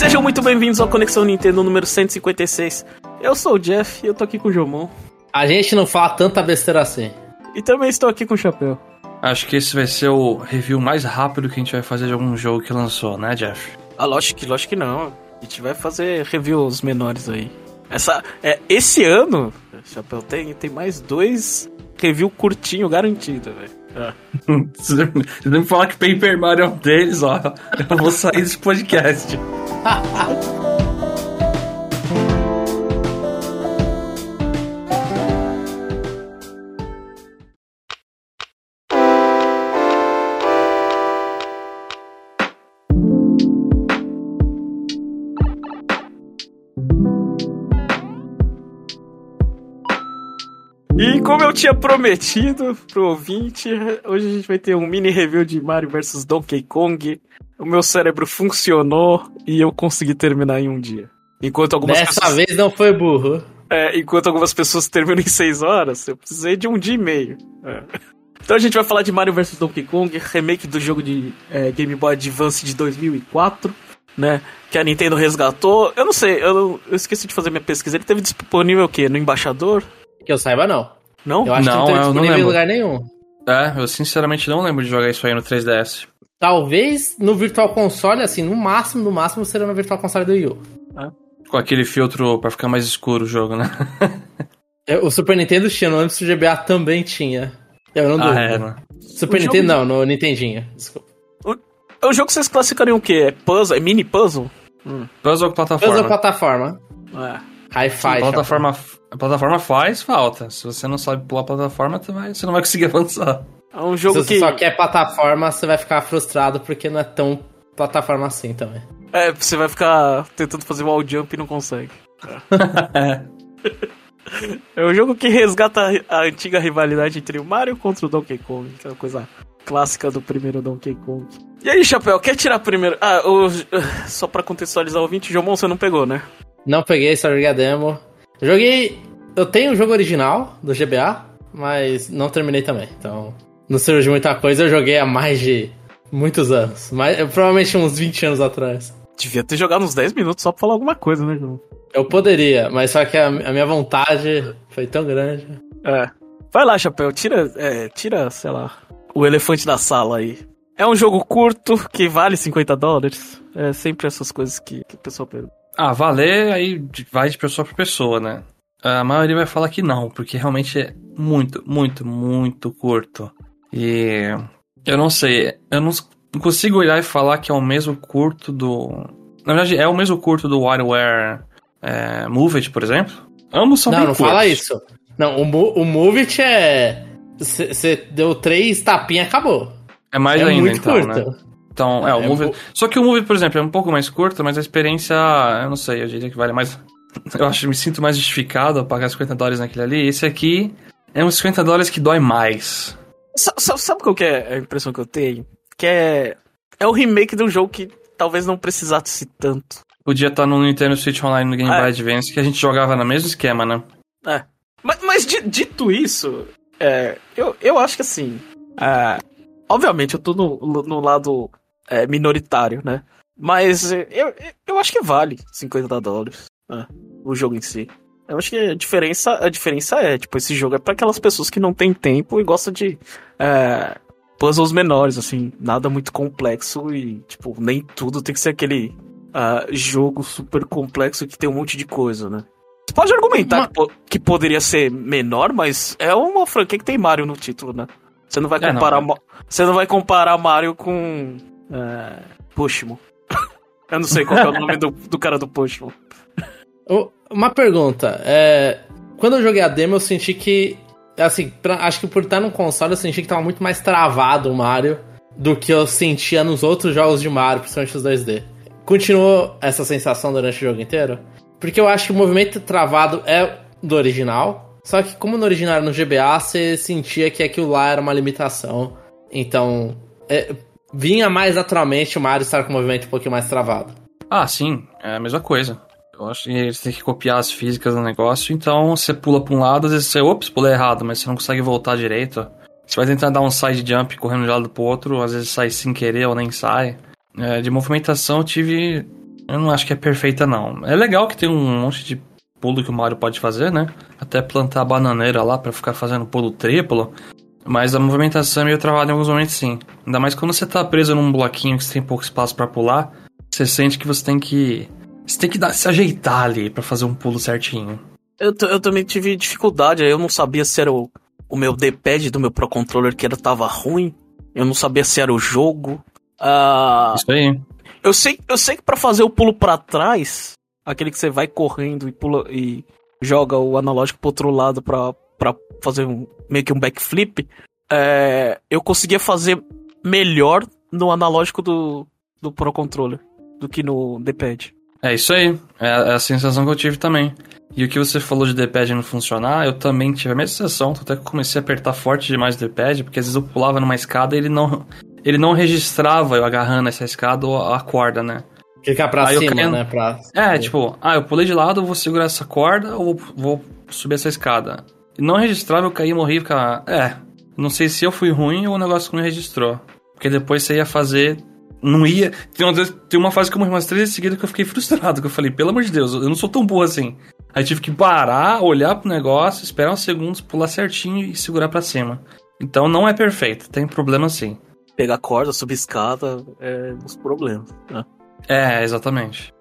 Sejam muito bem-vindos ao Conexão Nintendo número 156. Eu sou o Jeff e eu tô aqui com o Jomon. A gente não fala tanta besteira assim. E também estou aqui com o Chapéu. Acho que esse vai ser o review mais rápido que a gente vai fazer de algum jogo que lançou, né, Jeff? Ah, lógico que, lógico que não. A gente vai fazer reviews menores aí. Essa, é, esse ano, Chapéu, tem, tem mais dois review curtinho garantido, velho. Ah. Se não me falar que Paper Mario é um deles, ó, eu vou sair desse podcast. eu tinha prometido pro ouvinte, hoje a gente vai ter um mini review de Mario vs Donkey Kong. O meu cérebro funcionou e eu consegui terminar em um dia. Enquanto algumas Dessa pessoas, vez não foi burro. é, enquanto algumas pessoas terminam em 6 horas, eu precisei de um dia e meio. É. Então a gente vai falar de Mario vs Donkey Kong, remake do jogo de é, Game Boy Advance de 2004, né? Que a Nintendo resgatou. Eu não sei, eu, eu esqueci de fazer minha pesquisa. Ele teve disponível o quê? No embaixador? Que eu saiba, não. Não? Eu acho Não, que não não disponível em lembro. lugar nenhum. É, eu sinceramente não lembro de jogar isso aí no 3DS. Talvez no Virtual Console, assim, no máximo, no máximo seria no Virtual Console do Wii U. Com aquele filtro pra ficar mais escuro o jogo, né? É, O Super Nintendo tinha, não lembro se o GBA também tinha. Eu não ah, duvido. é, né? Super O jogo- Nintendo não, no Nintendinho. Desculpa. É um jogo que vocês classificariam o quê? É puzzle? É mini puzzle? Puzzle com plataforma. Puzzle plataforma. É. Hi-Fi. plataforma, a plataforma faz falta. Se você não sabe pular a plataforma, você não vai conseguir avançar. É um Se jogo você que. só quer plataforma, você vai ficar frustrado porque não é tão plataforma assim também. É, você vai ficar tentando fazer wall jump e não consegue. É. É um jogo que resgata a antiga rivalidade entre o Mario contra o Donkey Kong, aquela coisa clássica do primeiro Donkey Kong. E aí, Chapéu, quer tirar primeiro? Ah, o... só pra contextualizar o ouvinte, Jomon você não pegou, né? Não peguei, só joguei a demo. Joguei. Eu tenho o jogo original do GBA, mas não terminei também. Então, não surgiu muita coisa. Eu joguei há mais de muitos anos. Mas, provavelmente uns 20 anos atrás. Devia ter jogado uns 10 minutos só pra falar alguma coisa, né, Jomon? Eu poderia, mas só que a, a minha vontade foi tão grande. É. Vai lá, Chapéu, tira, é, tira, sei lá, o elefante da sala aí. É um jogo curto que vale 50 dólares. É sempre essas coisas que, que o pessoal pergunta. Ah, valer aí vai de pessoa pra pessoa, né? A maioria vai falar que não, porque realmente é muito, muito, muito curto. E eu não sei, eu não consigo olhar e falar que é o mesmo curto do. Na verdade, é o mesmo curto do WarioWare é, Move It, por exemplo. Ambos são não, bem não curtos. fala isso. Não, o, Mo- o é. Você deu três tapinhas acabou. É mais é ainda, muito então, curto. né? Então, é, o É Move mu- Só que o Move, por exemplo, é um pouco mais curto, mas a experiência, eu não sei, eu diria que vale mais. Eu acho que me sinto mais justificado a pagar 50 dólares naquele ali. Esse aqui é uns 50 dólares que dói mais. Sa- sa- Sabe qual que é a impressão que eu tenho? Que é. É o remake de um jogo que talvez não precisasse tanto. Podia estar no Nintendo Switch Online no Game Ah, Boy é. Advance, que a gente jogava no mesmo esquema, né? É. Mas, mas di- dito isso, é, eu, eu acho que assim. é, obviamente, eu tô no, no lado é, minoritário, né? Mas é, eu, eu acho que vale 50 dólares é, o jogo em si. Eu acho que a diferença, a diferença é, tipo, esse jogo é pra aquelas pessoas que não têm tempo e gostam de é, puzzles menores, assim, nada muito complexo e, tipo, nem tudo tem que ser aquele ah, jogo super complexo que tem um monte de coisa, né? Você pode argumentar Uma- que, po- que poderia ser menor, mas é uma franquia que tem Mario no título, né? Você não vai É, não, comparar, é. Ma- você não vai comparar Mario com é, Pushmo. Eu não sei qual é o nome do, do cara do Pushmo. Uma pergunta. É, quando eu joguei a demo, eu senti que. Assim, pra- acho que por estar no console, eu senti que tava muito mais travado o Mario do que eu sentia nos outros jogos de Mario, principalmente os 2D. Continuou essa sensação durante o jogo inteiro? Porque eu acho que o movimento travado é do original. Só que como no original no GBA, você sentia que aquilo lá era uma limitação. Então, é, vinha mais naturalmente o Mario estar com o movimento um pouquinho mais travado. Ah, sim, é a mesma coisa. Eu acho que eles têm que copiar as físicas do negócio, então você pula pra um lado, às vezes você, ops, pulei errado, mas você não consegue voltar direito. Você vai tentar dar um side jump correndo de um lado pro outro, às vezes sai sem querer ou nem sai. É, de movimentação eu tive Eu não acho que é perfeita, não. É legal que tem um monte de pulo que o Mario pode fazer, né? Até plantar a bananeira lá para ficar fazendo pulo triplo. Mas a movimentação é meio travada em alguns momentos, sim. Ainda mais quando você tá preso num bloquinho que você tem pouco espaço para pular, você sente que você tem que. Você tem que dar, se ajeitar ali para fazer um pulo certinho. Eu, eu também tive dificuldade, eu não sabia se era o, o meu D-pad do meu Pro Controller que era, tava ruim. Eu não sabia se era o jogo. Uh, Isso aí. Eu sei, eu sei que para fazer o pulo para trás, aquele que você vai correndo e pula e joga o analógico pro outro lado pra, pra fazer um, meio que um backflip, é, eu conseguia fazer melhor no analógico do, do Pro Controller do que no D-pad. É isso aí, é, é a sensação que eu tive também. E o que você falou de D-pad não funcionar, eu também tive a mesma sensação, até que eu comecei a apertar forte demais o D-pad, porque às vezes eu pulava numa escada e ele não, ele não registrava eu agarrando essa escada ou a corda, né? Clicar pra Aí eu cima, caí- né? Pra... É, tipo, ah, eu pulei de lado, vou segurar essa corda ou vou subir essa escada. Não registrava, eu caí e morri e ficava. É, não sei se eu fui ruim ou o negócio que não registrou. Porque depois você ia fazer. Não ia. Tem uma, tem uma fase que eu morri umas três vezes seguidas que eu fiquei frustrado, que eu falei, pelo amor de Deus, eu não sou tão burro assim. Aí tive que parar, olhar pro negócio, esperar uns segundos, pular certinho e segurar pra cima. Então não é perfeito, tem problema sim. Pegar corda, subir escada, é os problemas. Né? É, exatamente.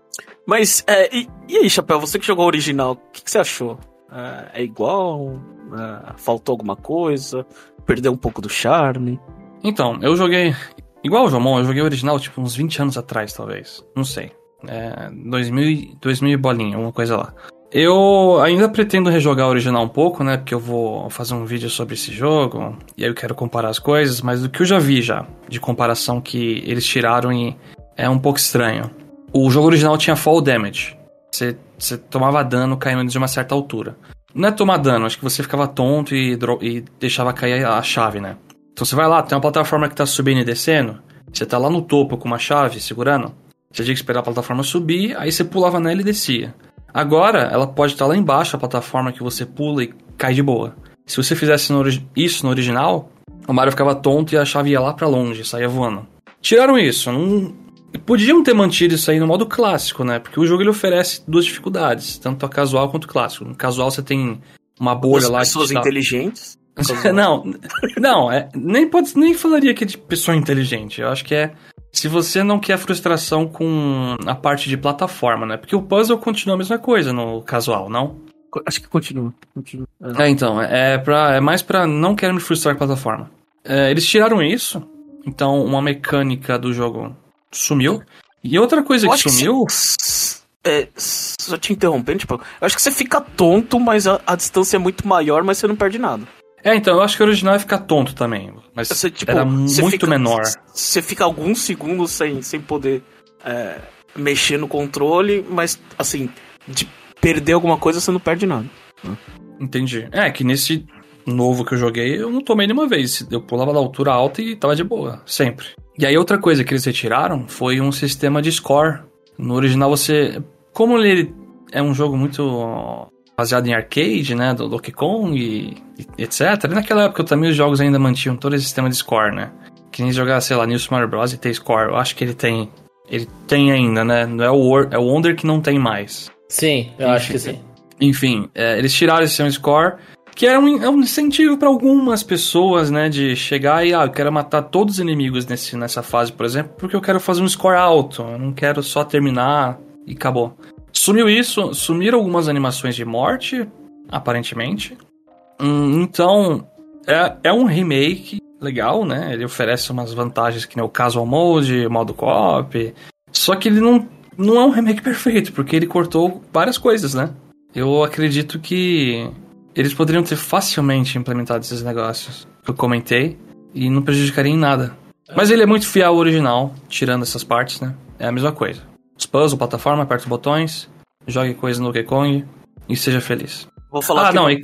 Mas, é, e, e aí, Chapéu, você que jogou o original, o que, que você achou? É, é igual? É, faltou alguma coisa? Perdeu um pouco do charme? Então, eu joguei. Igual o Jomon, eu joguei o original tipo uns 20 anos atrás, talvez. Não sei. É, 2000, e- 2000 e bolinha, uma coisa lá. Eu ainda pretendo rejogar o original um pouco, né? Porque eu vou fazer um vídeo sobre esse jogo. E aí eu quero comparar as coisas. Mas do que eu já vi já, de comparação que eles tiraram e é um pouco estranho. O jogo original tinha fall damage. Você, você tomava dano caindo de uma certa altura. Não é tomar dano, acho que você ficava tonto e, e deixava cair a chave, né? Então você vai lá, tem uma plataforma que tá subindo e descendo. Você tá lá no topo com uma chave segurando. Você tinha que esperar a plataforma subir, aí você pulava nela e descia. Agora, ela pode estar lá embaixo, a plataforma que você pula e cai de boa. Se você fizesse no isso no original, o Mario ficava tonto e a chave ia lá pra longe, saía voando. Tiraram isso, não... Podiam ter mantido isso aí no modo clássico, né? Porque o jogo ele oferece duas dificuldades, tanto a casual quanto o clássico. No casual você tem uma bolha As lá pessoas tá... inteligentes? não, não, é, nem pode, nem falaria que é de pessoa inteligente. Eu acho que é se você não quer frustração com a parte de plataforma, né? Porque o puzzle continua a mesma coisa no casual, não? Acho que continua. continua. É. É, então, é, pra, é mais pra não querer me frustrar com a plataforma. É, eles tiraram isso, então uma mecânica do jogo sumiu. E outra coisa que que sumiu. se- é, só te interrompendo, tipo, eu acho que você fica tonto, mas a, a distância é muito maior, mas você não perde nada. É, então, eu acho que o original ia ficar tonto também. Mas Você, tipo, era muito fica- menor. Você fica alguns segundos sem, sem poder é, mexer no controle, mas assim, de perder alguma coisa você não perde nada. Entendi. É, que nesse novo que eu joguei, eu não tomei nenhuma vez. Eu pulava da altura alta e tava de boa, sempre. E aí outra coisa que eles retiraram foi um sistema de score. No original você... Como ele é um jogo muito baseado em arcade, né, do Donkey Kong e, e etc. E naquela época também os jogos ainda mantinham todo esse sistema de score, né? Que nem jogar, sei lá, New Super Mario Bros. e ter score. Eu acho que ele tem... Ele tem ainda, né? Não é o, Wor- é o Wonder que não tem mais. Sim, eu acho que sim. Enfim, é, eles tiraram esse sistema de score, que era um, é um incentivo para algumas pessoas, né, de chegar e, ah, eu quero matar todos os inimigos nesse, nessa fase, por exemplo, porque eu quero fazer um score alto, eu não quero só terminar e acabou. Sumiu isso, sumiram algumas animações de morte, aparentemente. Hum, então, é, é um remake legal, né, ele oferece umas vantagens que nem o Casual Mode, modo co-op, só que ele não, não é um remake perfeito, porque ele cortou várias coisas, né. Eu acredito que eles poderiam ter facilmente implementado esses negócios que eu comentei e não prejudicaria em nada. Mas ele é muito fiel ao original, tirando essas partes, né? É a mesma coisa. Os puzzles, plataforma, aperte botões, jogue coisa no Donkey Kong e seja feliz. Vou falar ah, não, e,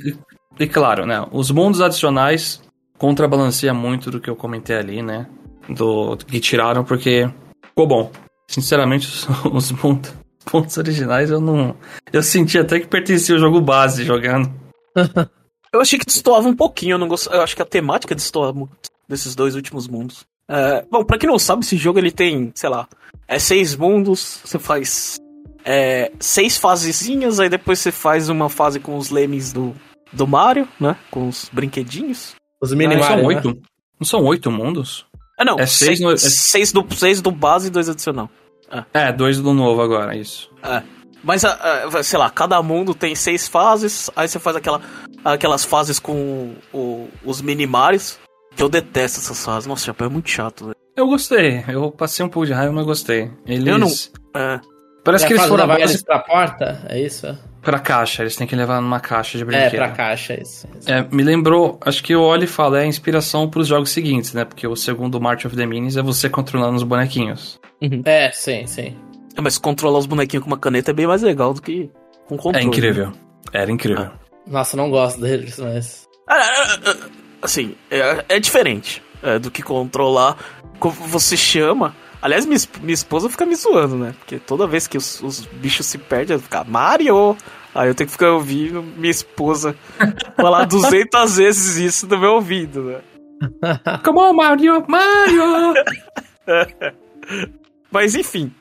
e claro, né? Os mundos adicionais contrabalanceia muito do que eu comentei ali, né? Do que tiraram, porque ficou bom. Sinceramente, os, os mundos, pontos originais eu não. Eu senti até que pertencia ao jogo base jogando. Eu achei que destoava um pouquinho, eu não gost... eu acho que a temática destoa muito desses dois últimos mundos. É, bom, pra quem não sabe, esse jogo ele tem, sei lá, é seis mundos, você faz é, seis fasezinhas, aí depois você faz uma fase com os lemmings do, do Mario, né? Com os brinquedinhos. Os Não, mini são Mario, né? oito. Não são oito mundos? Ah, não, É seis seis, no- é- seis do, seis do base e dois adicional. É, dois do novo agora, isso. É. Mas, ah, ah, sei lá, cada mundo tem seis fases, aí você faz aquela, aquelas fases com o- os mini-marios, que eu detesto essas fases. Nossa, Chapéu é muito chato, velho. Eu gostei. Eu passei um pouco de raiva, mas gostei. Eles... Eu não- É. Parece É que a eles foram eles pra porta? É isso? pra caixa. Eles têm que levar numa caixa de É, brinquedo. pra caixa, é isso. isso. É, me lembrou, acho que o Oli fala, é a inspiração pros jogos seguintes, né? Porque o segundo March of the Minis é você controlando os bonequinhos. É, sim, sim. É, Mas controlar os bonequinhos com uma caneta é bem mais legal do que com É controle. incrível. Era incrível. Nossa, eu não gosto deles, mas. Ah, ah, ah, Assim, é, é diferente é, do que controlar. Como você chama. Aliás, minha, minha esposa fica me zoando, né? Porque toda vez que os, os bichos se perdem, ela fica Mario! Aí eu tenho que ficar ouvindo minha esposa falar 200 vezes isso no meu ouvido, né? Come on, Mario! Mario! Mas enfim.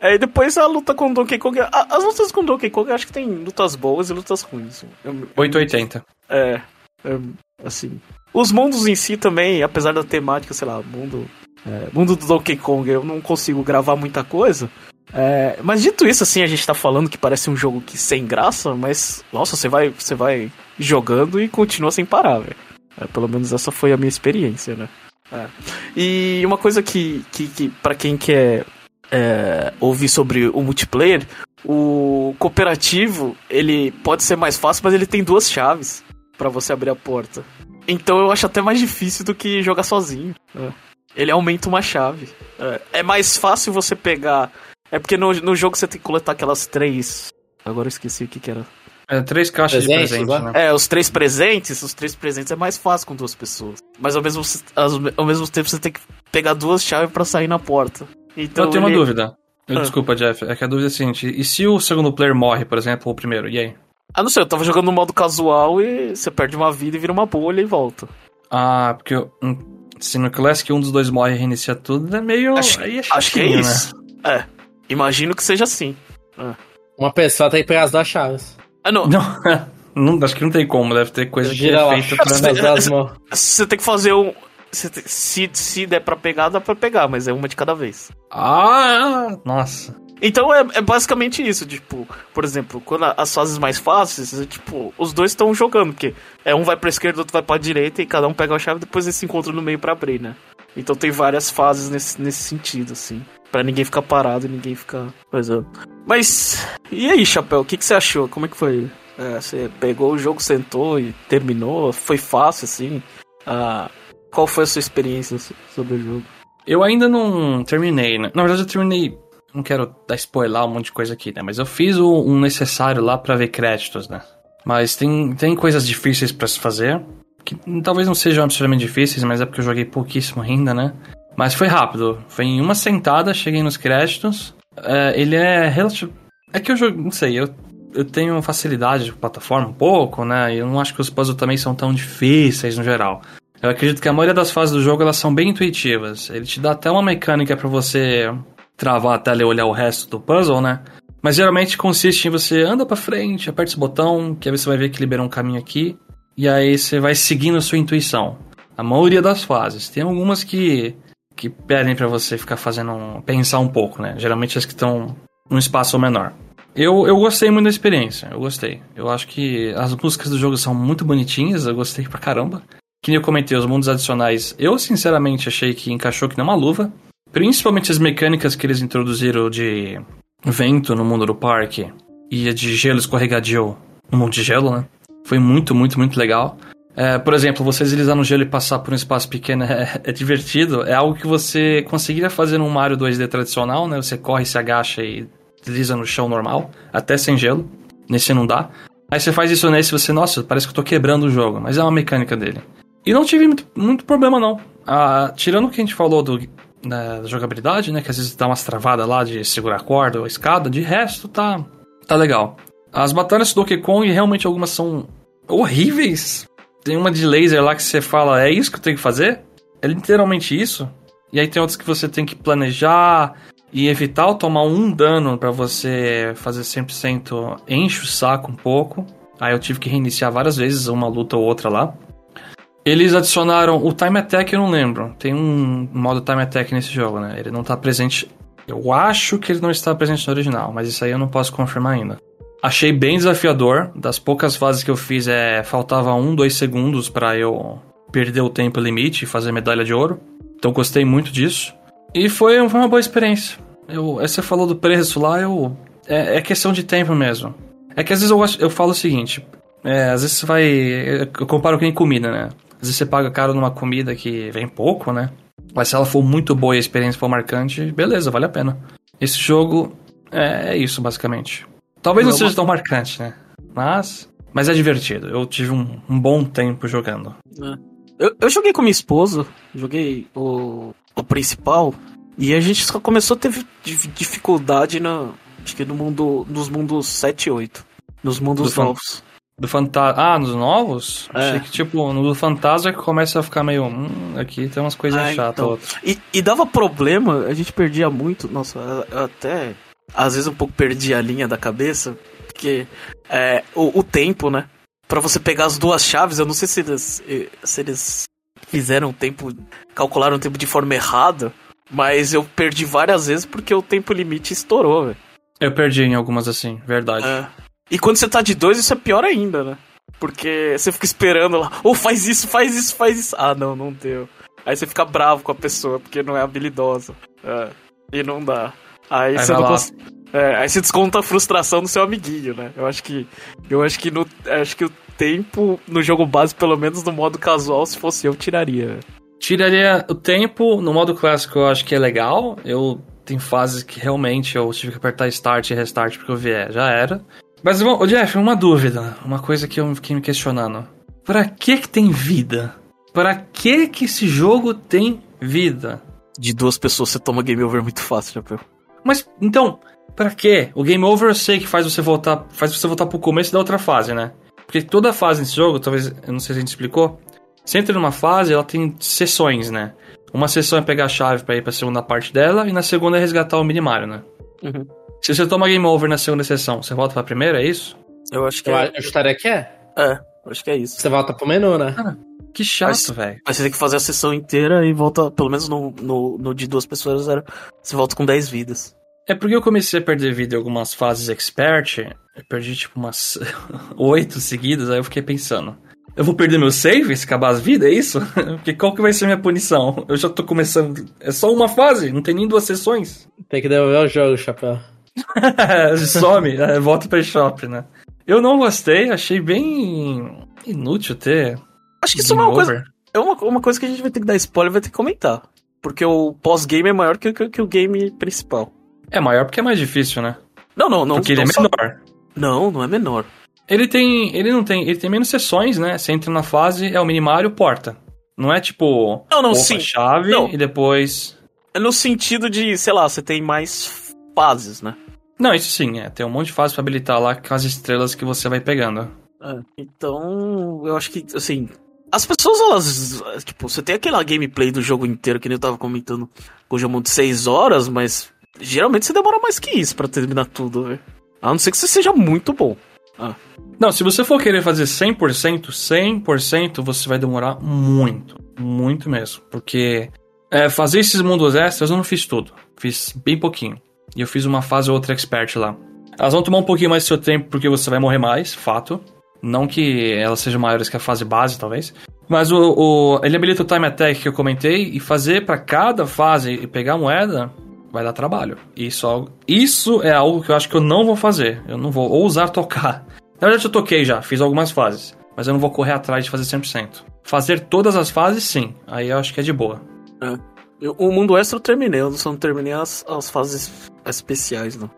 Aí depois a luta com Donkey Kong. a- As lutas com Donkey Kong eu acho que tem lutas boas e lutas ruins. Eu- 880. É, é, assim. Os mundos em si também, apesar da temática, sei lá, mundo, é, mundo do Donkey Kong, eu não consigo gravar muita coisa. É, mas dito isso, assim, a gente tá falando que parece um jogo que sem graça, mas nossa, você vai, você vai jogando e continua sem parar, velho. É, pelo menos essa foi a minha experiência, né? É. E uma coisa que, que, que para quem quer é, ouvir sobre o multiplayer, o cooperativo ele pode ser mais fácil, mas ele tem duas chaves pra você abrir a porta. Então eu acho até mais difícil do que jogar sozinho. É. Ele aumenta uma chave. É, é mais fácil você pegar. É porque no, no jogo você tem que coletar aquelas três. Agora eu esqueci o que, que era. É, três caixas Presentes, de presente, né? né? É, os três presentes, os três presentes é mais fácil com duas pessoas. Mas ao mesmo, ao, mesmo tempo você tem que pegar duas chaves pra sair na porta. Então eu tenho ele- uma dúvida. Eu- Ah. Desculpa, Jeff. É que a dúvida é a seguinte: e se o segundo player morre, por exemplo, ou o primeiro? E aí? Ah, não sei, eu tava jogando no modo casual e você perde uma vida e vira uma bolha e volta. Ah, porque eu- hum, se no Classic um dos dois morre e reinicia tudo, é meio. Acho, aí é acho que é chatinho, isso. É, imagino que seja assim. Uma pessoa tem que pegar as duas chaves. Ah, não. Não, não, acho que não tem como, deve ter coisa que Gira lá. é feita pra. Você tem que fazer um. tem- se, se der pra pegar, dá pra pegar, mas é uma de cada vez. Ah, nossa. Então é, é basicamente isso, tipo, por exemplo, quando a- as fases mais fáceis, é, tipo, os dois estão jogando, porque é um vai pra esquerda, outro vai pra direita e cada um pega a chave e depois eles se encontram no meio pra abrir, né? Então tem várias fases nesse, nesse sentido, assim. Pra ninguém ficar parado e ninguém ficar coisando. Mas, e aí, Chapéu, o que, que você achou? Como é que foi? É, você pegou o jogo, sentou e terminou? Foi fácil, assim? Ah, qual foi a sua experiência so- sobre o jogo? Eu ainda não terminei, né? Na verdade, eu terminei. Não quero dar spoiler um monte de coisa aqui, né? Mas eu fiz o, necessário lá pra ver créditos, né? Mas tem, tem coisas difíceis pra se fazer. Que talvez não sejam absurdamente difíceis, mas é porque eu joguei pouquíssimo ainda, né? Mas foi rápido. Foi em uma sentada, cheguei nos créditos. É, ele é relativo. É que eu jogo. Não sei, eu, eu tenho facilidade de plataforma um pouco, né? Eu não acho que os puzzles também são tão difíceis no geral. Eu acredito que a maioria das fases do jogo elas são bem intuitivas. Ele te dá até uma mecânica pra você travar a tela e olhar o resto do puzzle, né? Mas geralmente consiste em você anda pra frente, aperta esse botão, que aí você vai ver que libera um caminho aqui, e aí você vai seguindo a sua intuição. A maioria das fases. Tem algumas que que pedem pra você ficar fazendo um, pensar um pouco, né? Geralmente as que estão num espaço menor. Eu, eu gostei muito da experiência, eu gostei. Eu acho que as músicas do jogo são muito bonitinhas, eu gostei pra caramba. Que nem eu comentei, os mundos adicionais, eu sinceramente achei que encaixou que nem uma luva. Principalmente as mecânicas que eles introduziram de vento no mundo do parque e de gelo escorregadio no mundo de gelo, né? Foi muito, muito, muito legal. É, por exemplo, você deslizar no gelo e passar por um espaço pequeno é, é divertido. É algo que você conseguiria fazer num Mario 2D tradicional, né? Você corre, se agacha e desliza no chão normal, até sem gelo. Nesse não dá. Aí você faz isso nesse você, nossa, parece que eu tô quebrando o jogo, mas é uma mecânica dele. E não tive muito, muito problema, não. Ah, tirando o que a gente falou do, da, da jogabilidade, né? Que às vezes dá umas travadas lá de segurar a corda ou a escada, de resto tá, tá legal. As batalhas do Donkey Kong, realmente algumas são horríveis. Tem uma de laser lá que você fala, é isso que eu tenho que fazer? É literalmente isso. E aí tem outros que você tem que planejar e evitar tomar um dano para você fazer 100% enche o saco um pouco. Aí eu tive que reiniciar várias vezes uma luta ou outra lá. Eles adicionaram o Time Attack, eu não lembro. Tem um modo Time Attack nesse jogo, né? Ele não tá presente. Eu acho que ele não está presente no original, mas isso aí eu não posso confirmar ainda. Achei bem desafiador. Das poucas fases que eu fiz, é faltava um, dois segundos para eu perder o tempo limite e fazer medalha de ouro. Então gostei muito disso. E foi, uma boa experiência. Eu, você falou do preço lá, eu. É, é questão de tempo mesmo. É que às vezes eu, eu falo o seguinte: é, às vezes você vai. Eu comparo com comida, né? Às vezes você paga caro numa comida que vem pouco, né? Mas se ela for muito boa e a experiência for marcante, beleza, vale a pena. Esse jogo é, é isso, basicamente. Talvez não, não seja tão marcante, né? Mas. Mas é divertido. Eu tive um, um bom tempo jogando. É. Eu, eu joguei com minha esposa, joguei o, o principal, e a gente só começou a ter dificuldade na, acho que no mundo, nos mundos 7 e 8. Nos mundos do novos. Do fantasma. Ah, nos novos? É. Achei que, tipo, no do fantasma que começa a ficar meio. Hum, aqui tem umas coisas ah, chatas. Então. E, e, dava problema, a gente perdia muito. Nossa, até. Às vezes um pouco perdi a linha da cabeça. Porque é, o, o tempo, né? Pra você pegar as duas chaves, eu não sei se eles, se eles fizeram o tempo. calcularam o tempo de forma errada. Mas eu perdi várias vezes porque o tempo limite estourou, velho. Eu perdi em algumas assim, verdade. É. E quando você tá de dois, isso é pior ainda, né? Porque você fica esperando lá, ou oh, faz isso, faz isso, faz isso. Ah, não, não deu. Aí você fica bravo com a pessoa, porque não é habilidosa. É, e não dá. Aí, aí você não cons... é, aí você desconta a frustração do seu amiguinho, né? Eu acho que. Eu acho que no. Acho que o tempo no jogo base, pelo menos no modo casual, se fosse eu, tiraria. Tiraria o tempo, no modo clássico eu acho que é legal. Eu tem fases que realmente eu tive que apertar start e restart porque eu vier, já era. Mas, bom, Jeff, uma dúvida, uma coisa que eu fiquei me questionando. Pra que que tem vida? Pra que que esse jogo tem vida? De duas pessoas você toma game over muito fácil, Chapéu. Mas, então, pra quê? O game over eu sei que faz você voltar, faz você voltar pro começo da outra fase, né? Porque toda fase nesse jogo, talvez, eu não sei se a gente explicou, você entra numa fase, ela tem sessões, né? Uma sessão é pegar a chave para ir pra segunda parte dela, e na segunda é resgatar o minimário, né? Uhum. Se você toma game over na segunda sessão, você volta pra primeira, é isso? Eu acho que eu, é. Eu estaria que é. É, acho que é isso. Você volta pro menu, né? Cara, que chato, velho. Mas você tem que fazer a sessão inteira e volta, pelo menos no, no, no de duas pessoas, era, você volta com 10 vidas. É porque eu comecei a perder vida em algumas fases expert, eu perdi tipo umas 8 seguidas, aí eu fiquei pensando. Eu vou perder meu save se acabar as vidas, é isso? Porque qual que vai ser a minha punição? Eu já tô começando. É só uma fase, não tem nem duas sessões. Tem que devolver o jogo, chapéu. Some, é, volta pra shop, né? Eu não gostei, achei bem inútil ter. Acho que isso é uma coisa. É uma, uma coisa que a gente vai ter que dar spoiler vai ter que comentar. Porque o pós-game é maior que, que, que, o game principal. É maior porque é mais difícil, né? Não, não, não. Porque ele é menor. Não, não é menor. Ele tem. Ele não tem. Ele tem menos sessões, né? Você entra na fase, é o minimário, porta. Não é tipo. Não, não, sim. chave não. e depois. É no sentido de, sei lá, você tem mais fases, né? Não, isso sim, é. Tem um monte de fases pra habilitar lá com as estrelas que você vai pegando. É, então, eu acho que, assim. As pessoas, elas. Tipo, você tem aquela gameplay do jogo inteiro que nem eu tava comentando com o jogo de 6 horas, mas. Geralmente você demora mais que isso para terminar tudo, velho. A não ser que você seja muito bom. Ah. Não, se você for querer fazer 100%, 100% você vai demorar muito. Muito mesmo. Porque é, fazer esses mundos extras eu não fiz tudo. Fiz bem pouquinho. E eu fiz uma fase ou outra expert lá. Elas vão tomar um pouquinho mais do seu tempo porque você vai morrer mais, fato. Não que elas sejam maiores que a fase base, talvez. Mas o, o ele habilita o time attack que eu comentei e fazer para cada fase e pegar moeda vai dar trabalho. Isso, isso é algo que eu acho que eu não vou fazer. Eu não vou ousar tocar. Na verdade, eu toquei já, fiz algumas fases. Mas eu não vou correr atrás de fazer 100%. Fazer todas as fases, sim. Aí eu acho que é de boa. É. O mundo extra eu terminei, eu só não terminei as, as fases especiais, não.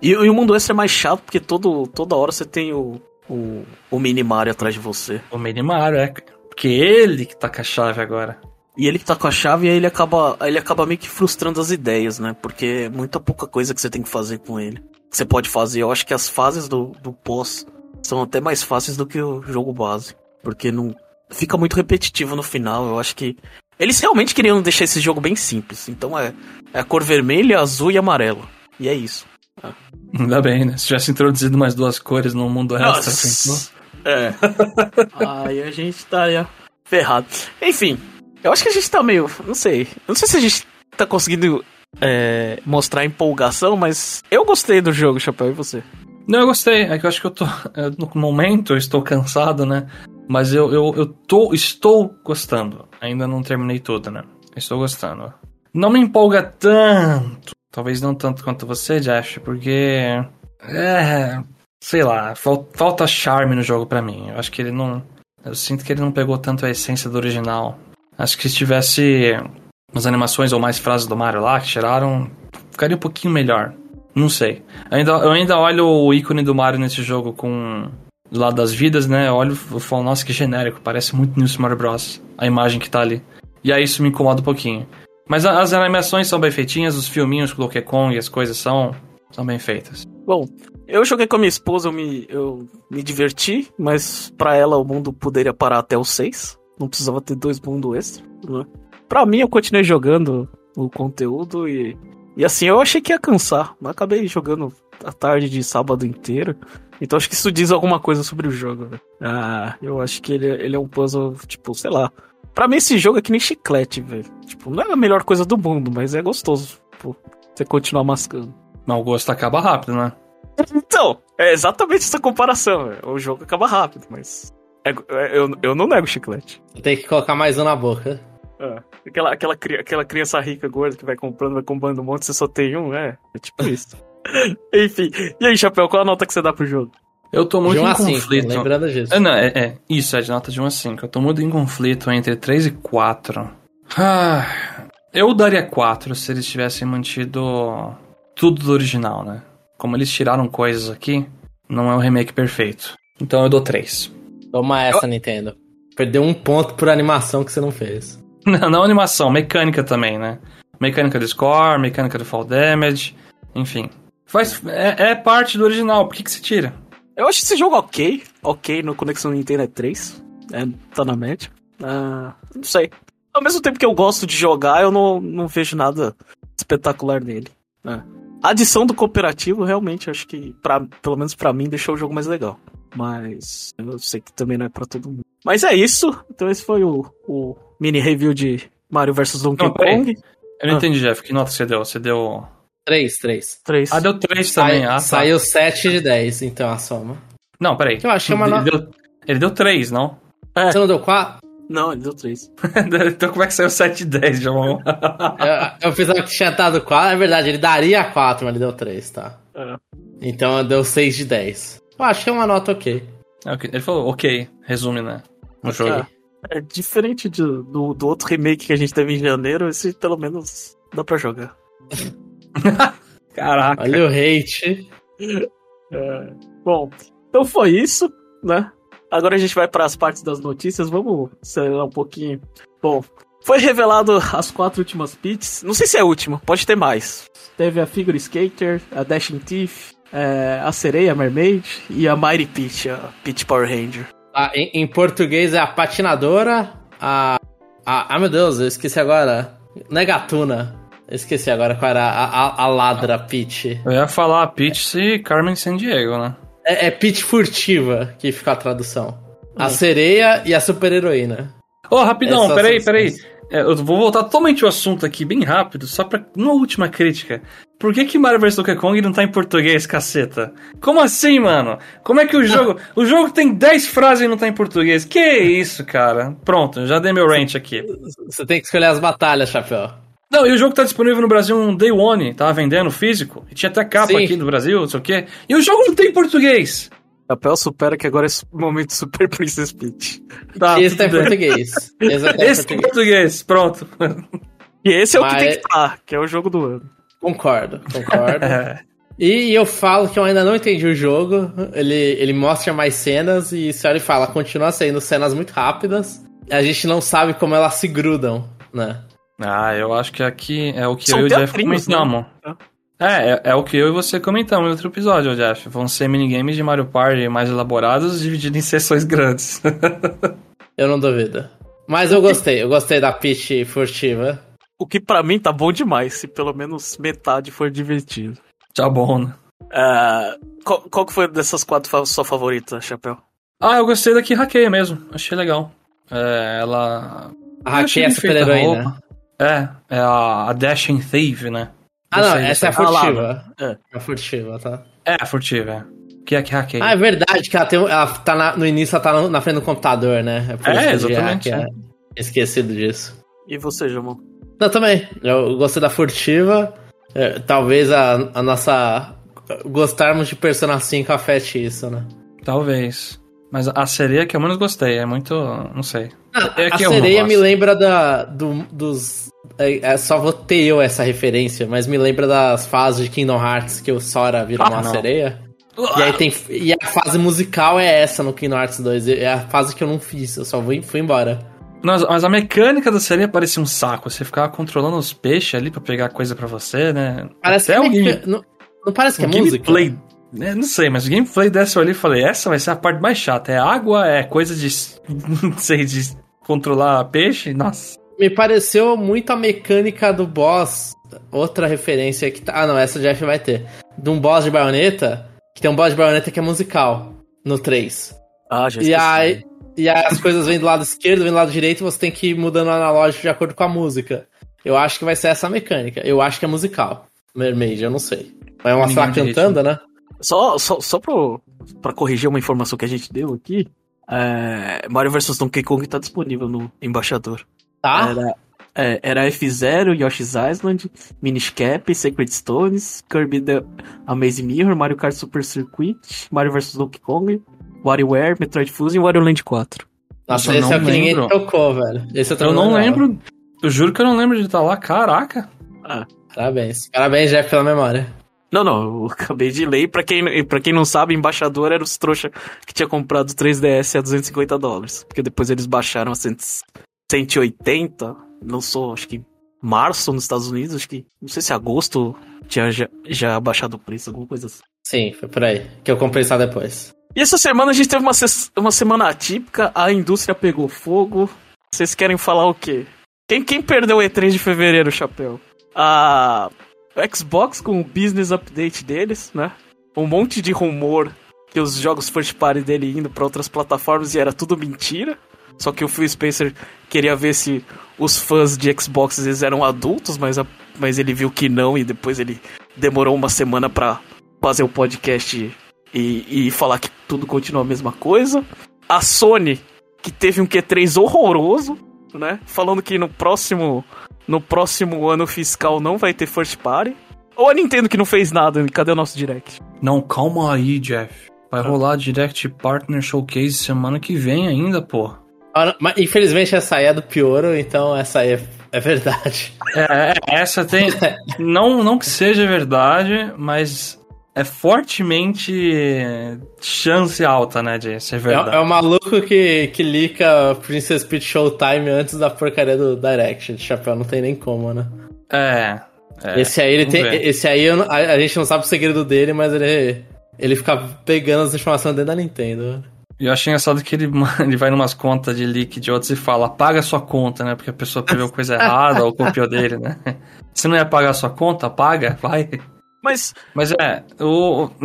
E, e, o mundo extra é mais chato porque todo, toda hora você tem o, o, o Minimário atrás de você. O Minimário, é. Porque ele que tá com a chave agora. E ele que tá com a chave, aí ele acaba, ele acaba meio que frustrando as ideias, né? Porque é muita pouca coisa que você tem que fazer com ele. Que você pode fazer. Eu acho que as fases do, do pós são até mais fáceis do que o jogo base. Porque não. Fica muito repetitivo no final. Eu acho que Eles realmente queriam deixar esse jogo bem simples. Então é, é a cor vermelha, azul e amarelo. E é isso. Ainda bem, né? Se tivesse introduzido mais duas cores no mundo pensou? Nossa. É. Aí a gente estaria ferrado. Enfim, eu acho que a gente tá meio. Não sei. Não sei se a gente tá conseguindo é, mostrar empolgação, mas eu gostei do jogo, Chapéu, e você? Não, eu gostei. É que eu acho que eu tô. é, No momento eu estou cansado, né? Mas eu, eu, eu tô, estou gostando. Ainda não terminei tudo, né? Estou gostando. Não me empolga tanto. Talvez não tanto quanto você, Jeff, porque. É. Sei lá, fal- falta charme no jogo pra mim. Eu acho que ele não. Eu sinto que ele não pegou tanto a essência do original. Acho que se tivesse umas animações ou mais frases do Mario lá que tiraram, ficaria um pouquinho melhor. Não sei. Eu ainda, eu ainda olho o ícone do Mario nesse jogo com. Lado das vidas, né? Eu olho e falo, nossa, que genérico. Parece muito New Super Bros. A imagem que tá ali. E aí isso me incomoda um pouquinho. Mas a- as animações são bem feitinhas, os filminhos com o Donkey Kong e as coisas são, são bem feitas. Bom, eu joguei com a minha esposa, eu me, eu me diverti, mas pra ela o mundo poderia parar até os seis. Não precisava ter dois mundos extra. Né? Pra mim, eu continuei jogando o conteúdo e. E assim, eu achei que ia cansar, mas acabei jogando a tarde de sábado inteiro. Então acho que isso diz alguma coisa sobre o jogo, né? Ah, eu acho que ele, ele é um puzzle, tipo, sei lá. Pra mim esse jogo é que nem chiclete, velho. Tipo, não é a melhor coisa do mundo, mas é gostoso. Tipo, você continuar mascando. Mas o gosto acaba rápido, né? Então, é exatamente essa comparação. velho. O jogo acaba rápido, mas. é- é- eu, eu não nego chiclete. Tem que colocar mais um na boca. É. Aquela, aquela, aquela criança rica, gorda, que vai comprando, vai comprando um monte, você só tem um, é. É tipo isso. Enfim. E aí, Chapéu, qual a nota que você dá pro jogo? Eu tô muito de 1 em a 5, conflito. lembrando disso. É, não, é, é, isso, é de nota de 1 a 5. Eu tô muito em conflito entre 3 e 4. Ah, eu daria 4 se eles tivessem mantido tudo do original, né? Como eles tiraram coisas aqui, não é um remake perfeito. Então eu dou 3. Toma essa, Nintendo. Perdeu um ponto por animação que você não fez. Não, não animação, mecânica também, né? Mecânica do score, mecânica do fall damage, enfim. Faz, é, é parte do original, por que, que se tira? Eu acho esse jogo ok. Ok, no Conexão Nintendo é 3. É, tá na média. Ah, não sei. Ao mesmo tempo que eu gosto de jogar, eu não, não vejo nada espetacular nele. né? A adição do cooperativo, realmente, acho que, pra, pelo menos pra mim, deixou o jogo mais legal. Mas eu sei que também não é pra todo mundo. Mas é isso. Então esse foi o, o mini review de Mario vs Donkey Não. Kong. Eu não Ah. entendi, Jeff, que nota você deu? Você deu. 3, 3. 3. Ah, deu 3 também. Ah, tá. Saiu 7 de 10, então a soma. Não, peraí. Eu acho que é uma ele, nota- deu, ele deu 3, não? É. Você não deu 4? Não, ele deu 3. então como é que saiu 7 e 10, João? eu, eu pensava que tinha dado 4. É verdade, ele daria 4, mas ele deu 3, tá? É. Então deu 6 de 10. Eu acho que é uma nota ok. É, ok. Ele falou, ok, resume, né? No jogo. É. É diferente de- do, do outro remake que a gente teve em janeiro, esse pelo menos dá pra jogar. Caraca. Olha o hate. É, Bom, então foi isso, né? Agora a gente vai para as partes das notícias, vamos acelerar um pouquinho. Bom, foi revelado as quatro últimas pits, não sei se é a última, pode ter mais. Teve a Figure Skater, a Dashing Thief, é, a Sereia a Mermaid e a Mighty Peach, a Peach Power Ranger. Ah, em, em português é a patinadora, a, a. Ah, meu Deus, eu esqueci agora. Não é gatuna. Eu esqueci agora qual era a, a, a ladra Peach. Eu ia falar a Peach e Carmen Sandiego, né? É, é Peach furtiva que fica a tradução. A sereia e a super heroína. Ô, rapidão, Essas peraí, peraí. É, eu vou voltar totalmente o assunto aqui, bem rápido, só pra uma última crítica. Por que que Mario vs Donkey Kong não tá em português, caceta? Como assim, mano? Como é que o jogo... o jogo tem 10 frases e não tá em português? Que isso, cara? Pronto, já dei meu rant aqui. Você tem que escolher as batalhas, chapéu. Não, e o jogo tá disponível no Brasil um Day One, tava vendendo físico, e tinha até capa Sim. aqui do Brasil, não sei o quê. E o jogo não tem em português. Papel supera que agora é o momento Super Princess Peach. Tá, Esse tá bem. português. Esse tá é em português. português, pronto. E esse é o que Mas- tem que estar, que é o jogo do ano. Concordo, concordo. É. E eu falo que eu ainda não entendi o jogo. Ele, ele mostra mais cenas e se olha e fala, continua sendo cenas muito rápidas. A gente não sabe como elas se grudam, né? Ah, eu acho que aqui é o que São eu e o Jeff né? comentamos. É, é, é o que eu e você comentamos no outro episódio, Jeff. Vão ser minigames de Mario Party mais elaborados, divididos em sessões grandes. Eu não duvido. Mas eu gostei, eu gostei da Peach furtiva. O que pra mim tá bom demais, se pelo menos metade for divertido. Tá bom, né? Ah, qual, qual que foi dessas quatro fa- sua favorita, Chapéu? Ah, eu gostei da que hackeia mesmo. Achei legal. É, ela. A achei é bem É, é a, a Dashing Thief, né? Ah, não, essa é a furtiva. É. É a furtiva, tá? É, a furtiva, é. Que é que hackeia. Ah, é verdade que ela, tem, ela tá na- no início, ela tá na frente do computador, né? por É, isso que eu disse exatamente, hack, é. Esquecido disso. E você, Jamon? Não, também. Eu gostei da furtiva. É, talvez a, a nossa. Gostarmos de Persona 5 afete isso, né? Talvez. Mas a sereia que eu menos gostei, é muito. Não sei. É a sereia me lembra da, do- dos. É, é, só vou ter eu essa referência, mas me lembra das fases de Kingdom Hearts que o Sora vira Ah, uma não. sereia. E aí tem. E a fase musical é essa no Kingdom Hearts 2. É a fase que eu não fiz, eu só fui, fui embora. Mas, mas a mecânica da sereia parecia um saco. Você ficava controlando os peixes ali pra pegar coisa pra você, né? Parece Até que é meca- não, não parece que é música. gameplay. Né, não sei, mas o gameplay dessa eu olhei e falei: essa vai ser a parte mais chata. É água, é coisa de. Não sei, de controlar peixe. Nossa. Me pareceu muito a mecânica do boss. Outra referência que tá. Ah, não, essa o Jeff vai ter. De um boss de baioneta. Que tem um boss de baioneta que é musical. No 3. Ah, já E aí, e aí as coisas vêm do lado esquerdo, vêm do lado direito e você tem que ir mudando o analógico de acordo com a música. Eu acho que vai ser essa mecânica. Eu acho que é musical. Mermaid, eu não sei. Vai mostrar Ninguém de cantando, né? Só, só, só pro, pra corrigir uma informação que a gente deu aqui. É, Mario vs Donkey Kong tá disponível no embaixador. Tá? Era, é, era F0, Yoshi's Island, Minish Cap, Sacred Stones, Kirby The Amazing Mirror, Mario Kart Super Circuit, Mario vs Donkey Kong, WarioWare, Metroid Fusion e Wario Land 4. Nossa, eu esse é o não que ninguém lembro. tocou, velho. Esse eu, Eu não lembrava. lembro. Eu juro que eu não lembro de estar lá. Caraca. Ah, Parabéns. Parabéns, Jeff, pela memória. Não, não, eu acabei de ler. Pra quem, pra quem não sabe, embaixador era os trouxa que tinha comprado o 3DS a 250 dólares. Porque depois eles baixaram a 100 180. Lançou, acho que março nos Estados Unidos. Acho que, não sei se agosto tinha já, já baixado o preço, alguma coisa assim. Sim, foi por aí. Que eu comprei só depois. E essa semana a gente teve uma, uma semana atípica. A indústria pegou fogo. Vocês querem falar o quê? Quem, quem perdeu o E3 de fevereiro, Chapéu? A Xbox com o business update deles, né? Um monte de rumor que os jogos first party dele indo pra outras plataformas e era tudo mentira. Só que o Phil Spencer queria ver se os fãs de Xbox eles eram adultos, mas, a- mas ele viu que não e depois ele demorou uma semana pra fazer o podcast e, e falar que tudo continua a mesma coisa. A Sony, que teve um Q3 horroroso, né? Falando que no próximo, no próximo ano fiscal não vai ter first party. Ou a Nintendo que não fez nada, cadê o nosso direct? Não, calma aí, Jeff. Vai Ah. rolar Direct Partner Showcase semana que vem ainda, pô. Ah, Mas, infelizmente essa aí é do Pioro, então essa aí é, é verdade. É, é, essa tem. não, não que seja verdade, mas é fortemente chance alta, né, de ser É, verdade. é o maluco que, que lica Princess Peach Showtime antes da porcaria do Direct. De chapéu, não tem nem como, né? É. é, esse aí, ele tem, ver. esse aí a, a gente não sabe o segredo dele, mas ele, ele fica pegando as informações dentro da Nintendo. E eu achei engraçado que ele, ele vai numas contas de leak de outros e fala, apaga sua conta, né? Porque a pessoa pegou coisa errada ou copiou dele, né? Se não ia pagar sua conta, apaga, vai. Mas Mas é, o.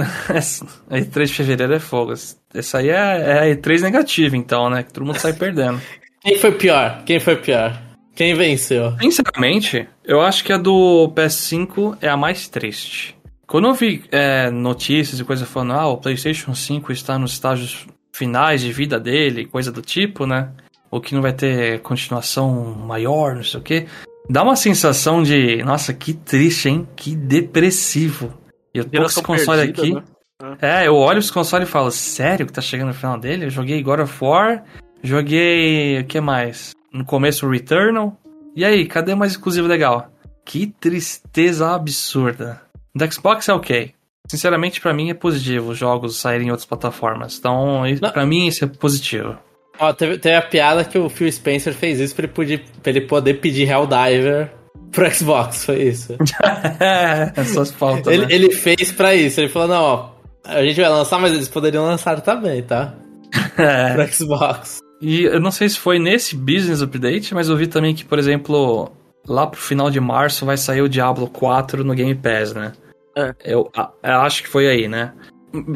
A E3 de fevereiro é fogo. Essa aí é, é a E3 negativa, então, né? Que todo mundo sai perdendo. Quem foi pior? Quem foi pior? Quem venceu? Sinceramente, eu acho que a do PS5 é a mais triste. Quando eu vi é, notícias e coisa falando, ah, o PlayStation 5 está nos estágios finais de vida dele, coisa do tipo, né? Ou que não vai ter continuação maior, não sei o quê. Dá uma sensação de, nossa, que triste, hein? Que depressivo. E eu tô com esse console perdida, aqui. né? É, eu olho esse console e falo, sério que tá chegando no final dele? Eu joguei God of War, joguei. o que mais? No começo Returnal. E aí, cadê mais exclusivo legal? Que tristeza absurda. Do Xbox é ok. Sinceramente, pra mim é positivo os jogos saírem em outras plataformas. Então, pra mim isso é positivo. Ó, teve, teve a piada que o Phil Spencer fez isso pra ele, poder, pra ele poder pedir Helldiver pro Xbox, foi isso. Essas faltas, ele, né? ele fez pra isso, ele falou, não, ó, a gente vai lançar, mas eles poderiam lançar também, tá? É. Pro Xbox. E eu não sei se foi nesse Business Update, mas eu vi também que, por exemplo, lá pro final de março vai sair o Diablo 4 no Game Pass, né? É. Eu, eu acho que foi aí, né?